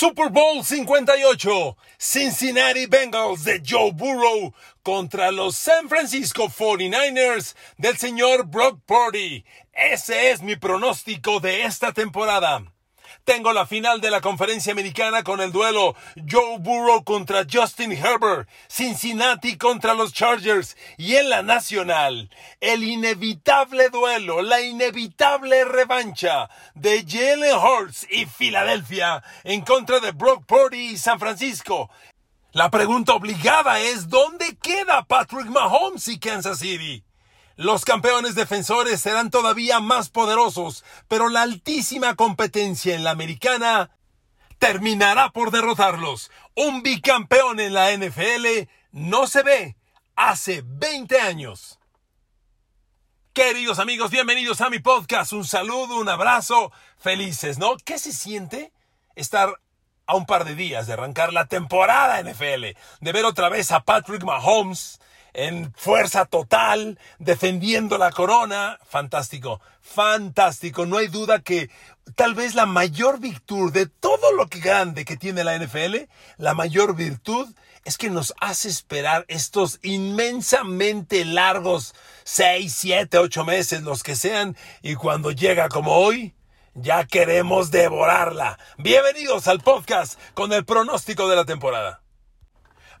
Super Bowl 58, Cincinnati Bengals de Joe Burrow contra los San Francisco 49ers del señor Brock Purdy. Ese es mi pronóstico de esta temporada. Tengo la final de la conferencia americana con el duelo Joe Burrow contra Justin Herbert, Cincinnati contra los Chargers y en la nacional el inevitable duelo, la inevitable revancha de Jalen Hurts y Filadelfia en contra de Brock Purdy y San Francisco. La pregunta obligada es ¿dónde queda Patrick Mahomes y Kansas City? Los campeones defensores serán todavía más poderosos, pero la altísima competencia en la americana terminará por derrotarlos. Un bicampeón en la NFL no se ve hace 20 años. Queridos amigos, bienvenidos a mi podcast. Un saludo, un abrazo. Felices, ¿no? ¿Qué se siente estar a un par de días de arrancar la temporada NFL? De ver otra vez a Patrick Mahomes en fuerza total, defendiendo la corona. Fantástico, fantástico. No hay duda que tal vez la mayor virtud de todo lo que grande que tiene la NFL, la mayor virtud es que nos hace esperar estos inmensamente largos seis, siete, ocho meses, los que sean, y cuando llega como hoy, ya queremos devorarla. Bienvenidos al podcast con el pronóstico de la temporada.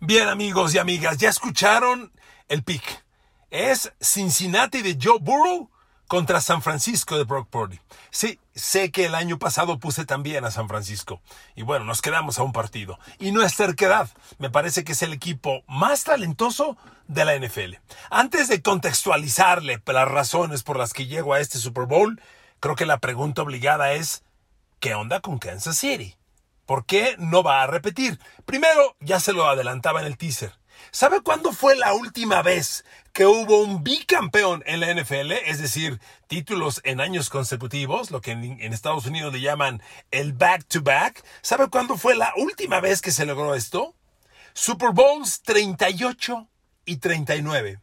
Bien amigos y amigas, ya escucharon el pick. Es Cincinnati de Joe Burrow contra San Francisco de Brock Purdy. Sí, sé que el año pasado puse también a San Francisco. Y bueno, nos quedamos a un partido. Y no es terquedad. Me parece que es el equipo más talentoso de la NFL. Antes de contextualizarle las razones por las que llego a este Super Bowl, creo que la pregunta obligada es, ¿qué onda con Kansas City? ¿Por qué no va a repetir? Primero, ya se lo adelantaba en el teaser. ¿Sabe cuándo fue la última vez que hubo un bicampeón en la NFL? Es decir, títulos en años consecutivos, lo que en, Estados Unidos le llaman el back-to-back. ¿Sabe cuándo fue la última vez que se logró esto? Super Bowls 38 y 39.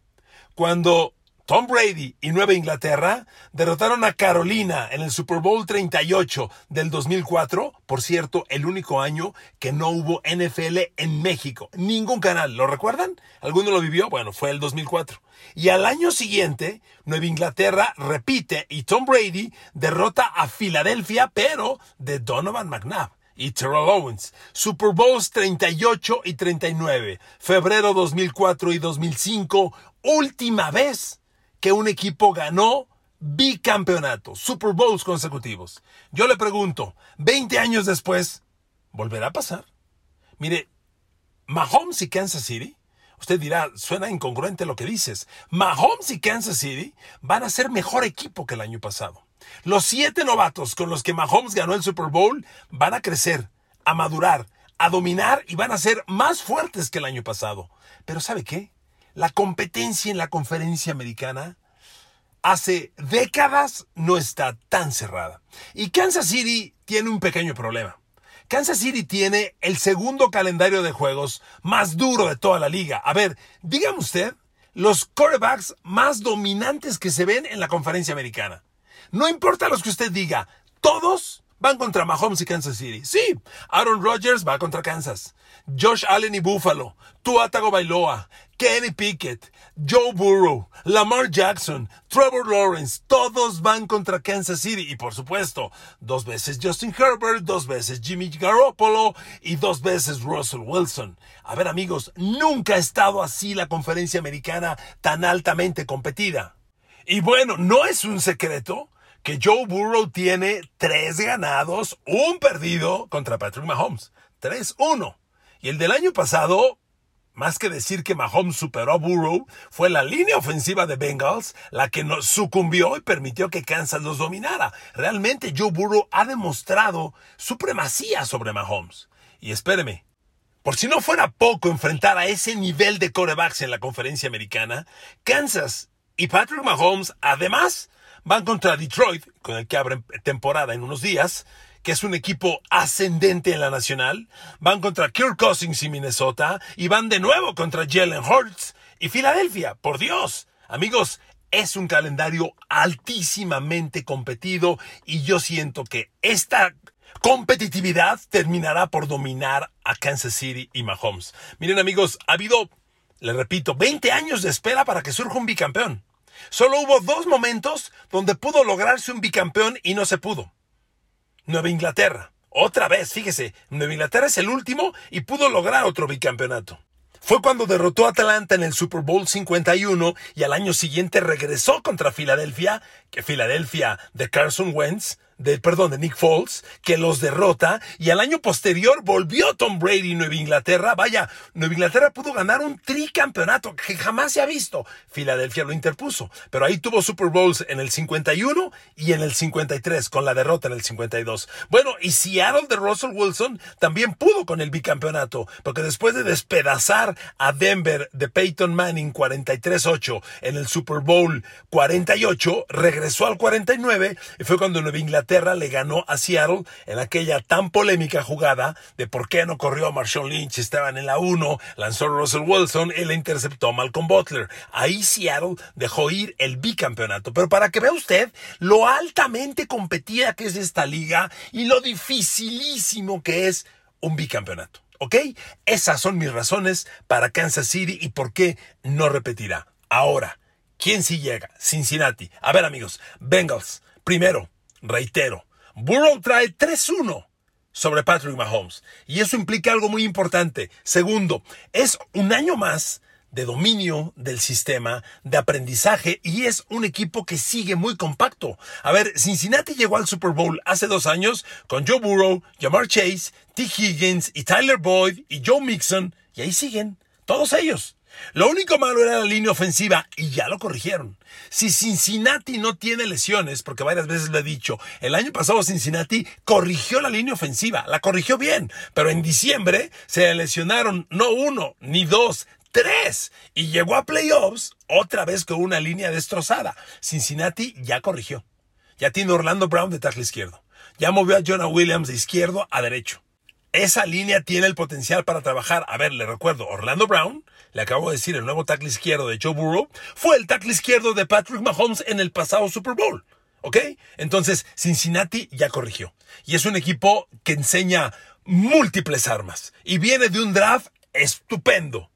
Cuando Tom Brady y Nueva Inglaterra derrotaron a Carolina en el Super Bowl 38 del 2004, por cierto, el único año que no hubo NFL en México. Ningún canal, ¿lo recuerdan? ¿Alguno lo vivió? Bueno, fue el 2004. Y al año siguiente, Nueva Inglaterra repite y Tom Brady derrota a Filadelfia, pero de Donovan McNabb y Terrell Owens. Super Bowls 38 y 39. Febrero 2004 y 2005. Última vez que un equipo ganó bicampeonato, Super Bowls consecutivos. Yo le pregunto, 20 años después, ¿volverá a pasar? Mire, Mahomes y Kansas City, usted dirá, suena incongruente lo que dices. Mahomes y Kansas City van a ser mejor equipo que el año pasado. Los siete novatos con los que Mahomes ganó el Super Bowl van a crecer, a madurar, a dominar y van a ser más fuertes que el año pasado. Pero ¿sabe qué? La competencia en la conferencia americana hace décadas no está tan cerrada. Y Kansas City tiene un pequeño problema. Kansas City tiene el segundo calendario de juegos más duro de toda la liga. A ver, dígame usted, los quarterbacks más dominantes que se ven en la conferencia americana. No importa los que usted diga, todos van contra Mahomes y Kansas City. Sí, Aaron Rodgers va contra Kansas. Josh Allen y Buffalo. Tua Bailoa. Kenny Pickett, Joe Burrow, Lamar Jackson, Trevor Lawrence, todos van contra Kansas City y por supuesto, dos veces Justin Herbert, dos veces Jimmy Garoppolo y dos veces Russell Wilson. A ver amigos, nunca ha estado así la conferencia americana tan altamente competida. Y bueno, no es un secreto que Joe Burrow tiene tres ganados, un perdido contra Patrick Mahomes. 3-1. Y el del año pasado más que decir que Mahomes superó a Burrow, fue la línea ofensiva de Bengals la que nos sucumbió y permitió que Kansas los dominara. Realmente Joe Burrow ha demostrado supremacía sobre Mahomes. Y espéreme, por si no fuera poco enfrentar a ese nivel de corebacks en la conferencia americana, Kansas y Patrick Mahomes además van contra Detroit, con el que abren temporada en unos días, que es un equipo ascendente en la nacional, van contra Kirk Cousins y Minnesota, y van de nuevo contra Jalen Hurts y Filadelfia. Por Dios, amigos, es un calendario altísimamente competido y yo siento que esta Competitividad terminará por dominar a Kansas City y Mahomes. Miren amigos, ha habido, le repito, 20 años de espera para que surja un bicampeón. Solo hubo dos momentos donde pudo lograrse un bicampeón y no se pudo. Nueva Inglaterra. Otra vez, fíjese, Nueva Inglaterra es el último y pudo lograr otro bicampeonato. Fue cuando derrotó a Atlanta en el Super Bowl 51 y al año siguiente regresó contra Filadelfia, que Filadelfia de Carson Wentz de, perdón, de Nick Foles, que los derrota y al año posterior volvió Tom Brady Nueva Inglaterra. Vaya, Nueva Inglaterra pudo ganar un tricampeonato que jamás se ha visto. Filadelfia lo interpuso, pero ahí tuvo Super Bowls en el 51 y en el 53 con la derrota en el 52. Bueno, y Seattle de Russell Wilson también pudo con el bicampeonato, porque después de despedazar a Denver de Peyton Manning 43-8 en el Super Bowl 48, regresó al 49 y fue cuando Nueva Inglaterra le ganó a Seattle en aquella tan polémica jugada de por qué no corrió a Marshawn Lynch, estaban en la 1, lanzó Russell Wilson y le interceptó Malcolm Butler. Ahí Seattle dejó ir el bicampeonato. Pero para que vea usted lo altamente competida que es esta liga y lo dificilísimo que es un bicampeonato. ¿Ok? Esas son mis razones para Kansas City y por qué no repetirá. Ahora, ¿quién sí llega? Cincinnati. A ver amigos, Bengals. Primero, Reitero, Burrow trae 3-1 sobre Patrick Mahomes. Y eso implica algo muy importante. Segundo, es un año más de dominio del sistema, de aprendizaje y es un equipo que sigue muy compacto. A ver, Cincinnati llegó al Super Bowl hace dos años con Joe Burrow, Jamar Chase, T. Higgins y Tyler Boyd y Joe Mixon y ahí siguen, todos ellos. Lo único malo era la línea ofensiva y ya lo corrigieron. Si Cincinnati no tiene lesiones, porque varias veces lo he dicho, el año pasado Cincinnati corrigió la línea ofensiva, la corrigió bien, pero en diciembre se lesionaron no uno ni dos, tres y llegó a playoffs otra vez con una línea destrozada. Cincinnati ya corrigió. Ya tiene Orlando Brown de tackle izquierdo. Ya movió a Jonah Williams de izquierdo a derecho. Esa línea tiene el potencial para trabajar. A ver, le recuerdo, Orlando Brown le acabo de decir, el nuevo tackle izquierdo de Joe Burrow, fue el tackle izquierdo de Patrick Mahomes en el pasado Super Bowl. ¿Ok? Entonces, Cincinnati ya corrigió. Y es un equipo que enseña múltiples armas. Y viene de un draft estupendo.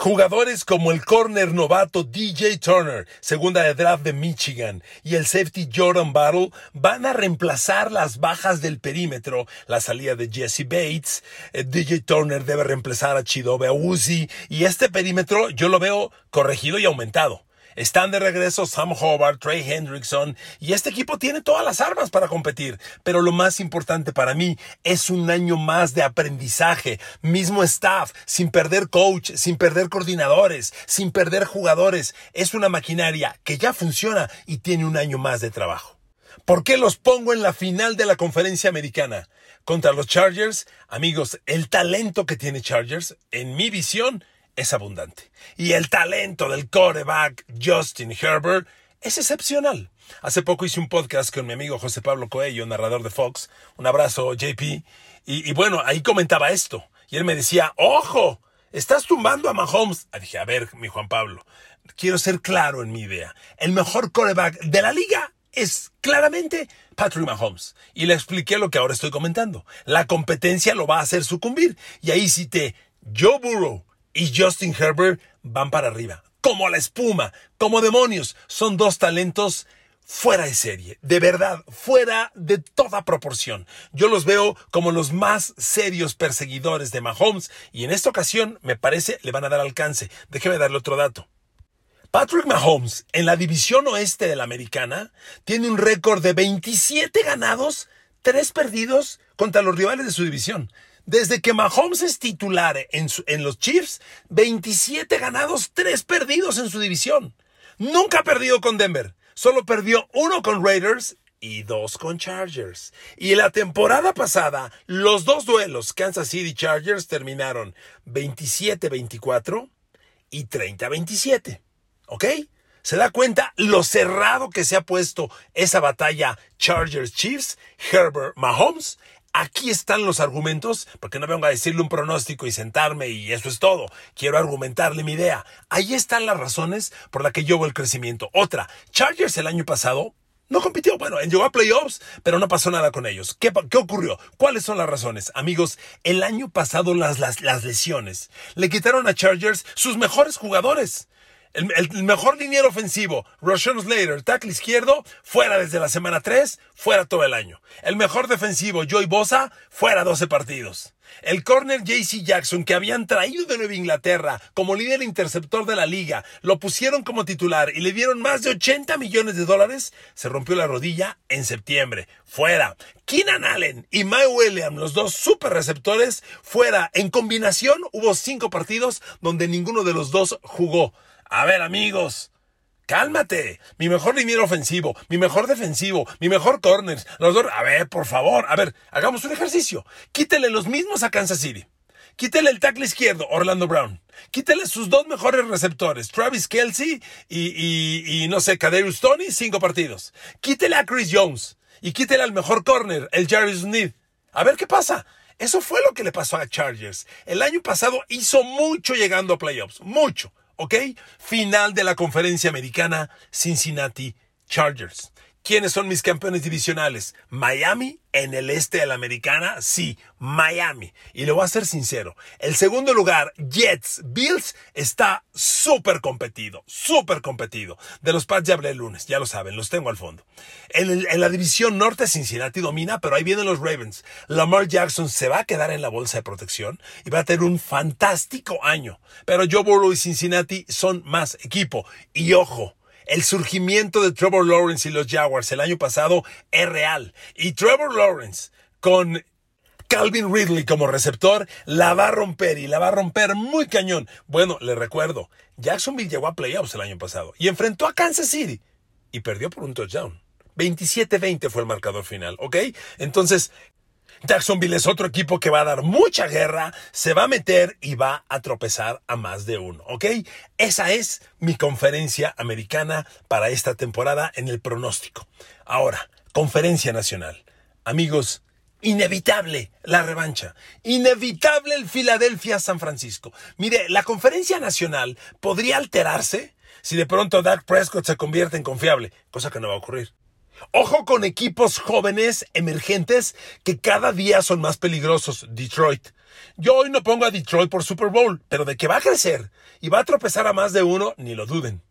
Jugadores como el corner novato DJ Turner, segunda de draft de Michigan, y el safety Jordan Battle van a reemplazar las bajas del perímetro, la salida de Jesse Bates, eh, DJ Turner debe reemplazar a Chidobe Uzi, y este perímetro yo lo veo corregido y aumentado. Están de regreso Sam Hobart, Trey Hendrickson y este equipo tiene todas las armas para competir. Pero lo más importante para mí es un año más de aprendizaje, mismo staff, sin perder coach, sin perder coordinadores, sin perder jugadores. Es una maquinaria que ya funciona y tiene un año más de trabajo. ¿Por qué los pongo en la final de la conferencia americana? Contra los Chargers, amigos, el talento que tiene Chargers, en mi visión, es abundante. Y el talento del coreback Justin Herbert es excepcional. Hace poco hice un podcast con mi amigo José Pablo Coelho, narrador de Fox. Un abrazo, JP. Y, y bueno, ahí comentaba esto. Y él me decía, ojo, estás tumbando a Mahomes. Ah, dije, a ver, mi Juan Pablo, quiero ser claro en mi idea. El mejor coreback de la liga es claramente Patrick Mahomes. Y le expliqué lo que ahora estoy comentando. La competencia lo va a hacer sucumbir. Y ahí cité Joe Burrow, y Justin Herbert van para arriba. Como la espuma, como demonios. Son dos talentos fuera de serie, de verdad, fuera de toda proporción. Yo los veo como los más serios perseguidores de Mahomes y en esta ocasión me parece le van a dar alcance. Déjeme darle otro dato. Patrick Mahomes en la división oeste de la americana tiene un récord de 27 ganados, 3 perdidos contra los rivales de su división. Desde que Mahomes es titular en, los Chiefs, 27 ganados, 3 perdidos en su división. Nunca ha perdido con Denver. Solo perdió uno con Raiders y dos con Chargers. Y la temporada pasada, los dos duelos Kansas City Chargers terminaron 27-24 y 30-27. ¿Ok? ¿Se da cuenta lo cerrado que se ha puesto esa batalla Chargers Chiefs, Herbert Mahomes? Aquí están los argumentos, porque no vengo a decirle un pronóstico y sentarme y eso es todo. Quiero argumentarle mi idea. Ahí están las razones por las que yo el crecimiento. Otra, Chargers el año pasado No compitió. Bueno, llegó a playoffs, pero no pasó nada con ellos. ¿Qué, qué ocurrió? ¿Cuáles son las razones? Amigos, el año pasado las, las, las lesiones le quitaron a Chargers sus mejores jugadores. El, mejor liniero ofensivo, Roshan Slater, tackle izquierdo, fuera desde la semana 3, fuera todo el año. El mejor defensivo, Joey Bosa, fuera 12 partidos. El corner JC Jackson, que habían traído de Nueva Inglaterra como líder interceptor de la liga, lo pusieron como titular y le dieron más de 80 millones de dólares, se rompió la rodilla en septiembre. Fuera. Keenan Allen y Mike Williams, los dos super receptores, fuera. En combinación hubo cinco partidos donde ninguno de los dos jugó. A ver, amigos. Cálmate. Mi mejor liniero ofensivo, mi mejor defensivo, mi mejor corners. Los dos. A ver, por favor. A ver, hagamos un ejercicio. Quítele los mismos a Kansas City. Quítele el tackle izquierdo, Orlando Brown. Quítele sus dos mejores receptores, Travis Kelsey y, y, no sé, Kaderius Tony, cinco partidos. Quítele a Chris Jones. Y quítele al mejor corner, el Jarvis Smith. A ver qué pasa. Eso fue lo que le pasó a Chargers. El año pasado hizo mucho llegando a playoffs. Mucho. ¿Ok? Final de la conferencia americana Cincinnati Chargers. ¿Quiénes son mis campeones divisionales? Miami en el este de la americana, sí, Miami. Y lo voy a ser sincero. El segundo lugar, Jets, Bills, está súper competido, súper competido. De los Pats ya hablé el lunes, ya lo saben, los tengo al fondo. En, en, la división norte, Cincinnati domina, pero ahí vienen los Ravens. Lamar Jackson se va a quedar en la bolsa de protección y va a tener un fantástico año. Pero Joe Burrow y Cincinnati son más equipo. Y ojo, el surgimiento de Trevor Lawrence y los Jaguars el año pasado es real. Y Trevor Lawrence con Calvin Ridley como receptor la va a romper y la va a romper muy cañón. Bueno, le recuerdo, Jacksonville llegó a playoffs el año pasado y enfrentó a Kansas City y perdió por un touchdown. 27-20 fue el marcador final, ¿ok? Entonces, Jacksonville es otro equipo que va a dar mucha guerra, se va a meter y va a tropezar a más de uno, ¿ok? Esa es mi conferencia americana para esta temporada en el pronóstico. Ahora, conferencia nacional. Amigos, inevitable la revancha, inevitable el Filadelfia-San Francisco. Mire, la conferencia nacional podría alterarse si de pronto Dak Prescott se convierte en confiable, cosa que no va a ocurrir. Ojo con equipos jóvenes, emergentes, que cada día son más peligrosos. Detroit. Yo hoy no pongo a Detroit por Super Bowl, pero de que va a crecer y va a tropezar a más de uno, ni lo duden.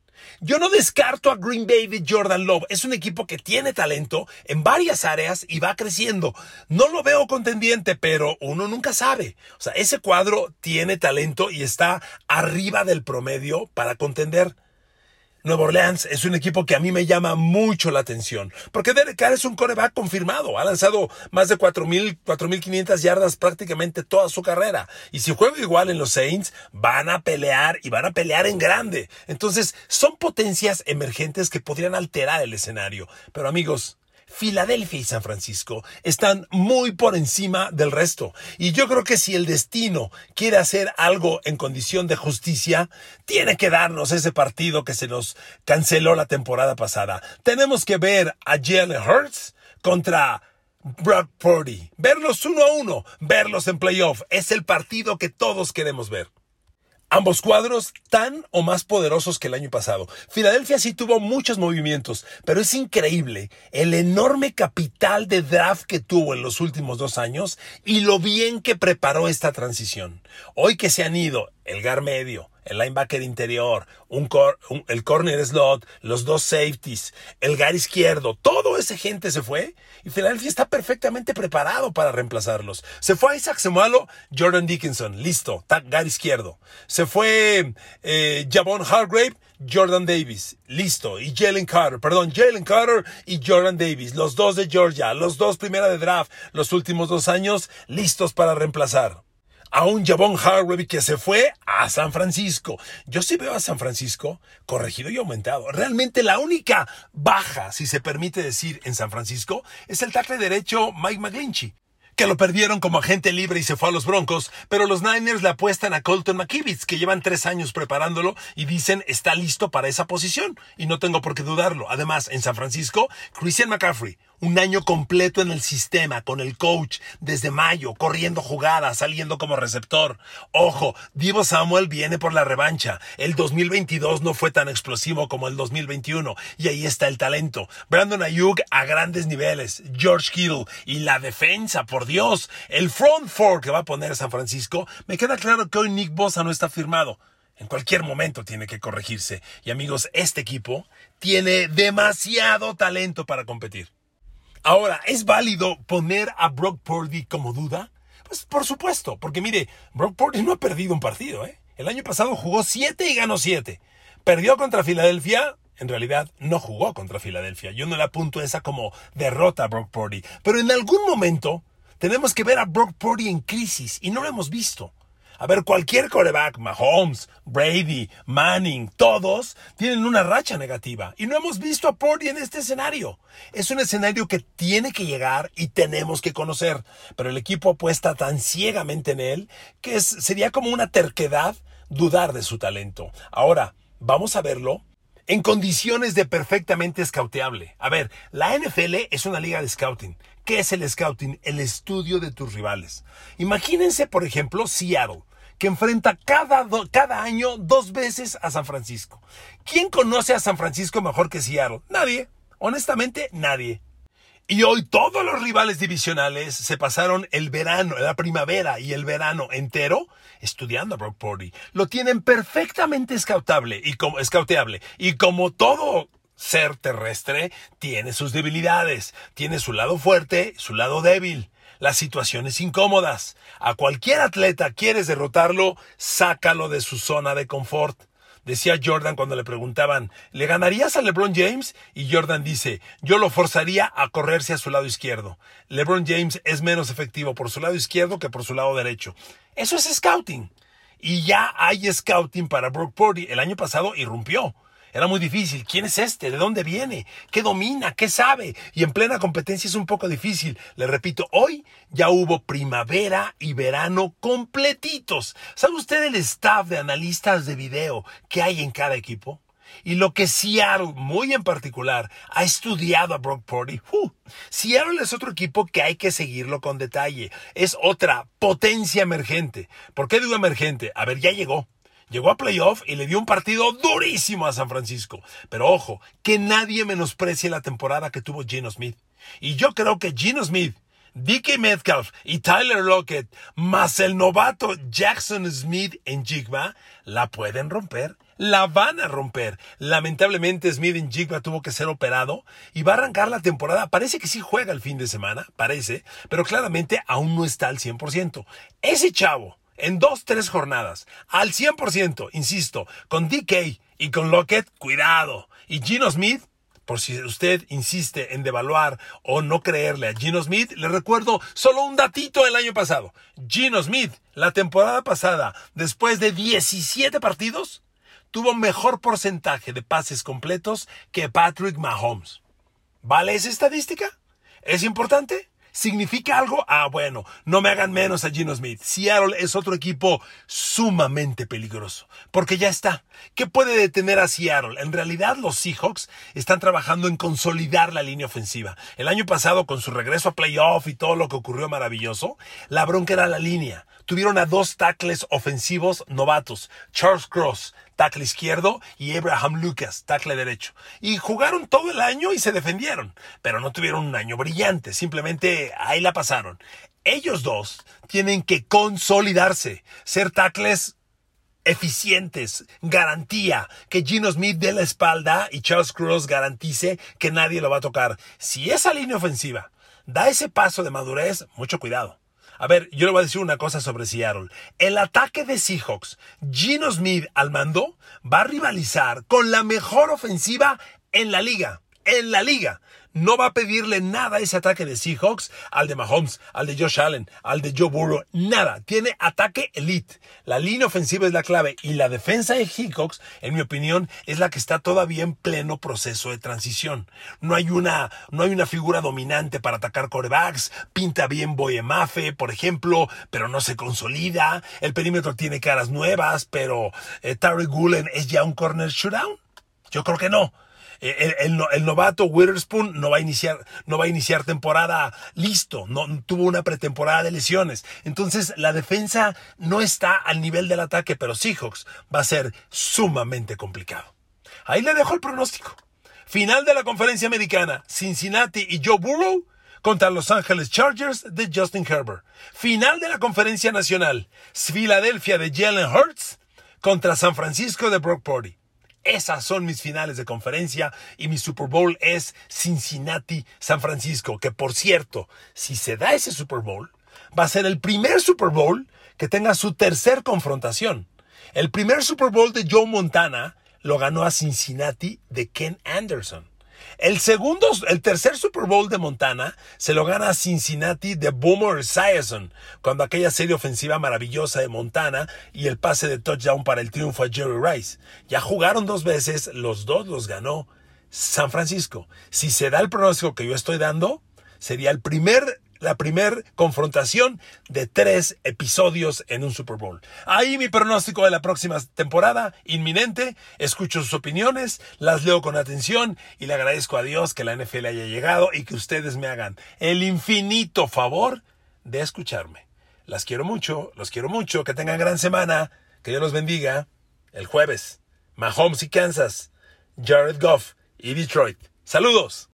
Yo no descarto a Green Bay de Jordan Love. Es un equipo que tiene talento en varias áreas y va creciendo. No lo veo contendiente, pero uno nunca sabe. O sea, ese cuadro tiene talento y está arriba del promedio para contender. Nueva Orleans es un equipo que a mí me llama mucho la atención, porque Derek Carr es un coreback confirmado, ha lanzado más de 4.000, 4.500 yardas prácticamente toda su carrera, y si juega igual en los Saints, van a pelear y van a pelear en grande. Entonces, son potencias emergentes que podrían alterar el escenario. Pero amigos, Filadelfia y San Francisco están muy por encima del resto. Y yo creo que si el destino quiere hacer algo en condición de justicia, tiene que darnos ese partido que se nos canceló la temporada pasada. Tenemos que ver a Jalen Hurts contra Brock Purdy. Verlos uno a uno, verlos en playoff. Es el partido que todos queremos ver. Ambos cuadros tan o más poderosos que el año pasado. Filadelfia sí tuvo muchos movimientos, pero es increíble el enorme capital de draft que tuvo en los últimos dos años y lo bien que preparó esta transición. Hoy que se han ido el gar medio, el linebacker interior, un, el corner slot, los dos safeties, el gar izquierdo, todo ese gente se fue y Philadelphia está perfectamente preparado para reemplazarlos. Se fue Isaac Semualo, Jordan Dickinson, listo, gar izquierdo. Se fue eh, Javon Hargrave, Jordan Davis, listo, y Jalen Carter, perdón, Jalen Carter y Jordan Davis, los dos de Georgia, los dos primera de draft, los últimos dos años, listos para reemplazar a un Javon Harvey que se fue a San Francisco. Yo sí veo a San Francisco corregido y aumentado. Realmente la única baja, si se permite decir, en San Francisco es el tackle derecho Mike McGlinchey que lo perdieron como agente libre y se fue a los Broncos, pero los Niners le apuestan a Colton McKivitz, que llevan tres años preparándolo y dicen está listo para esa posición, y no tengo por qué dudarlo. Además, en San Francisco, Christian McCaffrey, un año completo en el sistema, con el coach, desde mayo, corriendo jugadas, saliendo como receptor. Ojo, Divo Samuel viene por la revancha. El 2022 no fue tan explosivo como el 2021, y ahí está el talento. Brandon Ayuk a grandes niveles, George Kittle y la defensa, por Dios. El front four que va a poner San Francisco, me queda claro que hoy Nick Bosa no está firmado. En cualquier momento tiene que corregirse. Y amigos, este equipo tiene demasiado talento para competir. Ahora, ¿es válido poner a Brock Purdy como duda? Pues por supuesto, porque mire, Brock Purdy no ha perdido un partido, ¿eh? El año pasado jugó 7 y ganó 7. Perdió contra Filadelfia, en realidad no jugó contra Filadelfia. Yo no le apunto esa como derrota a Brock Purdy. Pero en algún momento tenemos que ver a Brock Purdy en crisis y no lo hemos visto. A ver, cualquier coreback, Mahomes, Brady, Manning, todos tienen una racha negativa. Y no hemos visto a Purdy en este escenario. Es un escenario que tiene que llegar y tenemos que conocer. Pero el equipo apuesta tan ciegamente en él que sería como una terquedad dudar de su talento. Ahora, vamos a verlo en condiciones de perfectamente scouteable. A ver, la NFL es una liga de scouting. ¿Qué es el scouting? El estudio de tus rivales. Imagínense, por ejemplo, Seattle que enfrenta cada, cada año dos veces a San Francisco. ¿Quién conoce a San Francisco mejor que Seattle? Nadie. Honestamente, nadie. Y hoy todos los rivales divisionales se pasaron el verano, la primavera y el verano entero estudiando a Brock Purdy. Lo tienen perfectamente scoutable y como. Y como todo ser terrestre, tiene sus debilidades. Tiene su lado fuerte, su lado débil las situaciones incómodas. A cualquier atleta quieres derrotarlo, sácalo de su zona de confort. Decía Jordan cuando le preguntaban, ¿le ganarías a LeBron James? Y Jordan dice, yo lo forzaría a correrse a su lado izquierdo. LeBron James es menos efectivo por su lado izquierdo que por su lado derecho. Eso es scouting. Y ya hay scouting para Brock Purdy. El año pasado irrumpió. Era muy difícil. ¿Quién es este? ¿De dónde viene? ¿Qué domina? ¿Qué sabe? Y en plena competencia es un poco difícil. Le repito, hoy ya hubo primavera y verano completitos. ¿Sabe usted el staff de analistas de video que hay en cada equipo? Y lo que Seattle, muy en particular, ha estudiado a Brock Purdy. Uh, es otro equipo que hay que seguirlo con detalle. Es otra potencia emergente. ¿Por qué digo emergente? A ver, ya llegó. Llegó a playoff y le dio un partido durísimo a San Francisco. Pero ojo, que nadie menosprecie la temporada que tuvo Gino Smith. Y yo creo que Gino Smith, Dickie Metcalf y Tyler Lockett, más el novato Jackson Smith en Jigba, la pueden romper. La van a romper. Lamentablemente Smith en Jigba tuvo que ser operado y va a arrancar la temporada. Parece que sí juega el fin de semana, parece, pero claramente aún no está al 100%. Ese chavo en dos, tres jornadas, al 100%, insisto, con DK y con Lockett, cuidado. Y Gino Smith, por si usted insiste en devaluar o no creerle a Gino Smith, le recuerdo solo un datito del año pasado. Gino Smith, la temporada pasada, después de 17 partidos, tuvo mejor porcentaje de pases completos que Patrick Mahomes. ¿Vale esa estadística? ¿Es importante? ¿Significa algo? Ah, bueno, no me hagan menos a Gino Smith. Seattle es otro equipo sumamente peligroso, porque ya está. ¿Qué puede detener a Seattle? En realidad los Seahawks están trabajando en consolidar la línea ofensiva. El año pasado, con su regreso a playoff y todo lo que ocurrió maravilloso, la bronca era la línea. Tuvieron a dos tackles ofensivos novatos, Charles Cross, tackle izquierdo, y Abraham Lucas, tackle derecho. Y jugaron todo el año y se defendieron, pero no tuvieron un año brillante, simplemente ahí la pasaron. Ellos dos tienen que consolidarse, ser tackles eficientes, garantía que Gino Smith dé la espalda y Charles Cross garantice que nadie lo va a tocar. Si esa línea ofensiva da ese paso de madurez, mucho cuidado. A ver, yo le voy a decir una cosa sobre Seattle. El ataque de Seahawks, Gino Smith al mando, va a rivalizar con la mejor ofensiva en la liga. En la liga no va a pedirle nada ese ataque de Seahawks, al de Mahomes, al de Josh Allen, al de Joe Burrow, nada. Tiene ataque elite. La línea ofensiva es la clave y la defensa de Seahawks, en mi opinión, es la que está todavía en pleno proceso de transición. No hay una, no hay una figura dominante para atacar corebacks. Pinta bien Boyemafe, por ejemplo, pero no se consolida. El perímetro tiene caras nuevas, pero eh, Tarek Gulen es ya un corner shootout. Yo creo que no. El, el, novato Witherspoon no va a iniciar, no va a iniciar temporada listo, no tuvo una pretemporada de lesiones. Entonces la defensa no está al nivel del ataque, pero Seahawks va a ser sumamente complicado. Ahí le dejo el pronóstico. Final de la conferencia americana, Cincinnati y Joe Burrow contra Los Angeles Chargers de Justin Herbert. Final de la conferencia nacional, Filadelfia de Jalen Hurts contra San Francisco de Brock Purdy. Esas son mis finales de conferencia y mi Super Bowl es Cincinnati-San Francisco, que por cierto, si se da ese Super Bowl, va a ser el primer Super Bowl que tenga su tercer confrontación. El primer Super Bowl de Joe Montana lo ganó a Cincinnati de Ken Anderson. El segundo, el tercer Super Bowl de Montana se lo gana Cincinnati de Boomer Esiason, cuando aquella serie ofensiva maravillosa de Montana y el pase de touchdown para el triunfo a Jerry Rice. Ya jugaron dos veces, los dos los ganó San Francisco. Si se da el pronóstico que yo estoy dando, sería el primer la primera confrontación de tres episodios en un Super Bowl. Ahí mi pronóstico de la próxima temporada, inminente. Escucho sus opiniones, las leo con atención y le agradezco a Dios que la NFL haya llegado y que ustedes me hagan el infinito favor de escucharme. Las quiero mucho, los quiero mucho, que tengan gran semana, que Dios los bendiga. El jueves, Mahomes y Kansas, Jared Goff y Detroit. Saludos.